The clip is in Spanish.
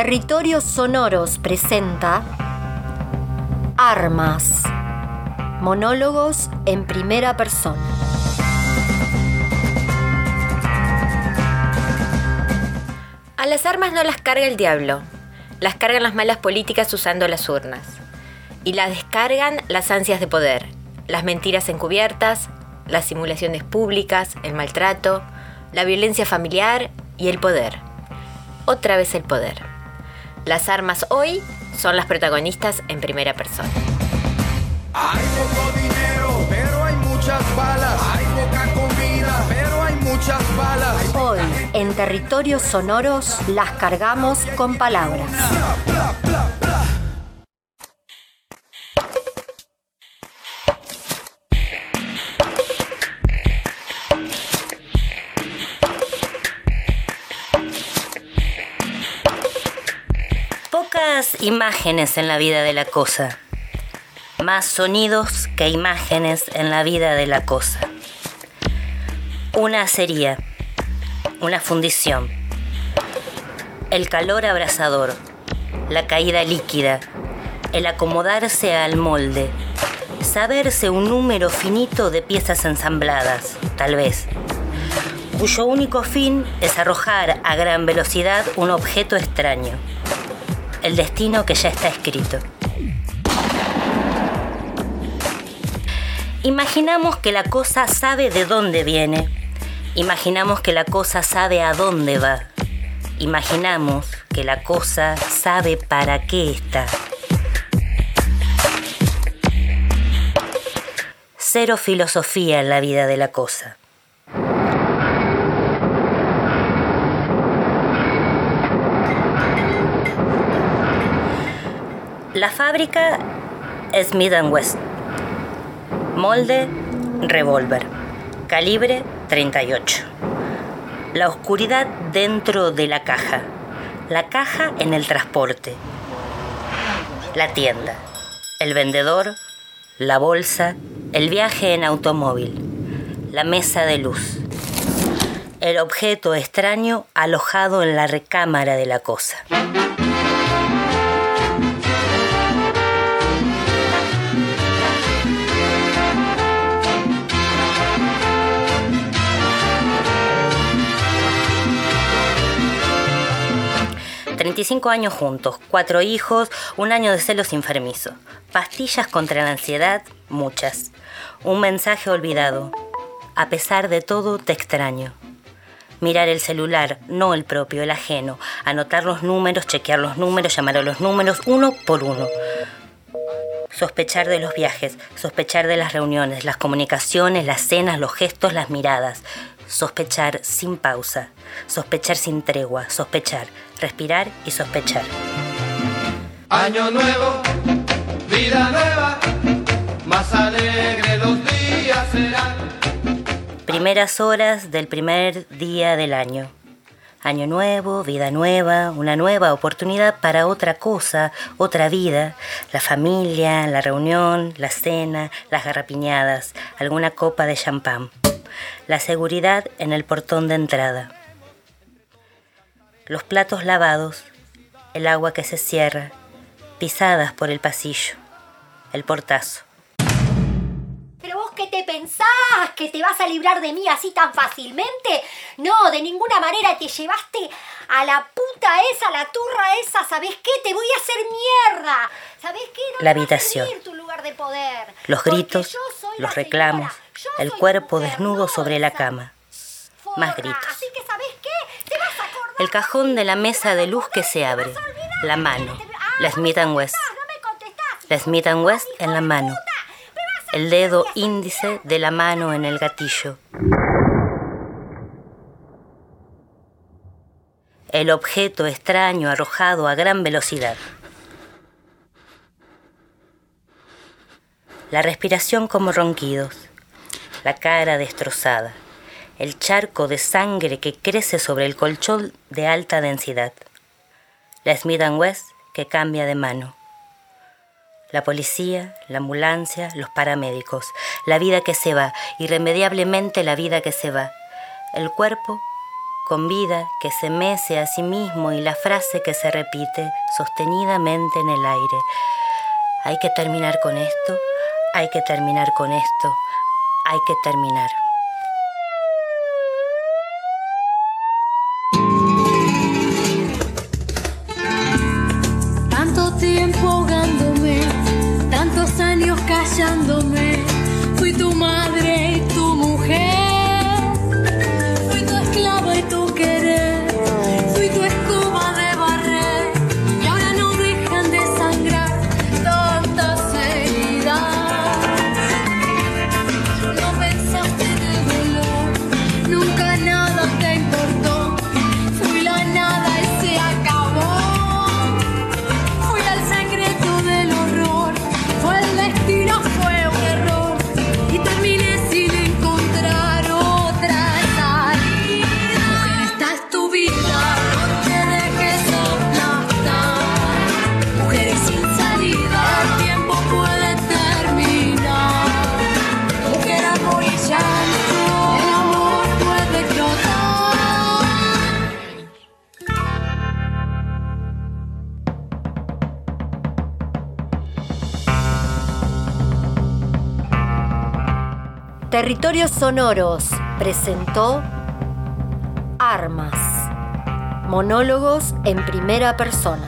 Territorios Sonoros presenta Armas. Monólogos en primera persona. A las armas no las carga el diablo, las cargan las malas políticas usando las urnas. Y las descargan las ansias de poder, las mentiras encubiertas, las simulaciones públicas, el maltrato, la violencia familiar y el poder. Otra vez el poder. Las armas hoy son las protagonistas en primera persona. Hay poco dinero, pero hay muchas balas. Hay poca comida, pero hay muchas balas. Hoy, en Territorios Sonoros, las cargamos con palabras. Imágenes en la vida de la cosa. Más sonidos que imágenes en la vida de la cosa. Una sería, una fundición, el calor abrasador, la caída líquida, el acomodarse al molde, saberse un número finito de piezas ensambladas, tal vez, cuyo único fin es arrojar a gran velocidad un objeto extraño, el destino que ya está escrito. Imaginamos que la cosa sabe de dónde viene. Imaginamos que la cosa sabe a dónde va. Imaginamos que la cosa sabe para qué está. Cero filosofía en la vida de la cosa. La fábrica Smith West. Molde, revólver. Calibre 38. La oscuridad dentro de la caja. La caja en el transporte. La tienda. El vendedor. La bolsa. El viaje en automóvil. La mesa de luz. El objeto extraño alojado en la recámara de la cosa. 35 años juntos, cuatro hijos, un año de celos enfermizo. Pastillas contra la ansiedad, muchas. Un mensaje olvidado. A pesar de todo, te extraño. Mirar el celular, no el propio, el ajeno. Anotar los números, chequear los números, llamar a los números uno por uno. Sospechar de los viajes, sospechar de las reuniones, las comunicaciones, las cenas, los gestos, las miradas sospechar sin pausa, sospechar sin tregua, sospechar, respirar y sospechar. Año nuevo, vida nueva, más alegre los días serán. Primeras horas del primer día del año. Año nuevo, vida nueva, una nueva oportunidad para otra cosa, otra vida, la familia, la reunión, la cena, las garrapiñadas, alguna copa de champán la seguridad en el portón de entrada. Los platos lavados, el agua que se cierra, pisadas por el pasillo, el portazo. ¿Pero vos qué te pensás? ¿Que te vas a librar de mí así tan fácilmente? No, de ninguna manera te llevaste a la puta esa, a la turra esa. ¿Sabés qué? Te voy a hacer mierda. ¿Sabés qué? No la habitación. servir tu lugar de poder. Los gritos, los la reclamos, el cuerpo desnudo sobre la cama. forra. Más gritos. Así que ¿sabés qué? Te vas a acordar El cajón de la mesa de luz que se abre. La mano. La Smith West. La Smith West en la mano. El dedo índice de la mano en el gatillo. El objeto extraño arrojado a gran velocidad. La respiración como ronquidos. La cara destrozada el charco de sangre que crece sobre el colchón de alta densidad, la Smith West que cambia de mano, la policía, la ambulancia, los paramédicos, la vida que se va, irremediablemente la vida que se va, el cuerpo con vida que se mece a sí mismo y la frase que se repite sostenidamente en el aire. Hay que terminar con esto, hay que terminar con esto, hay que terminar. 想都没 Territorios Sonoros presentó Armas, monólogos en primera persona.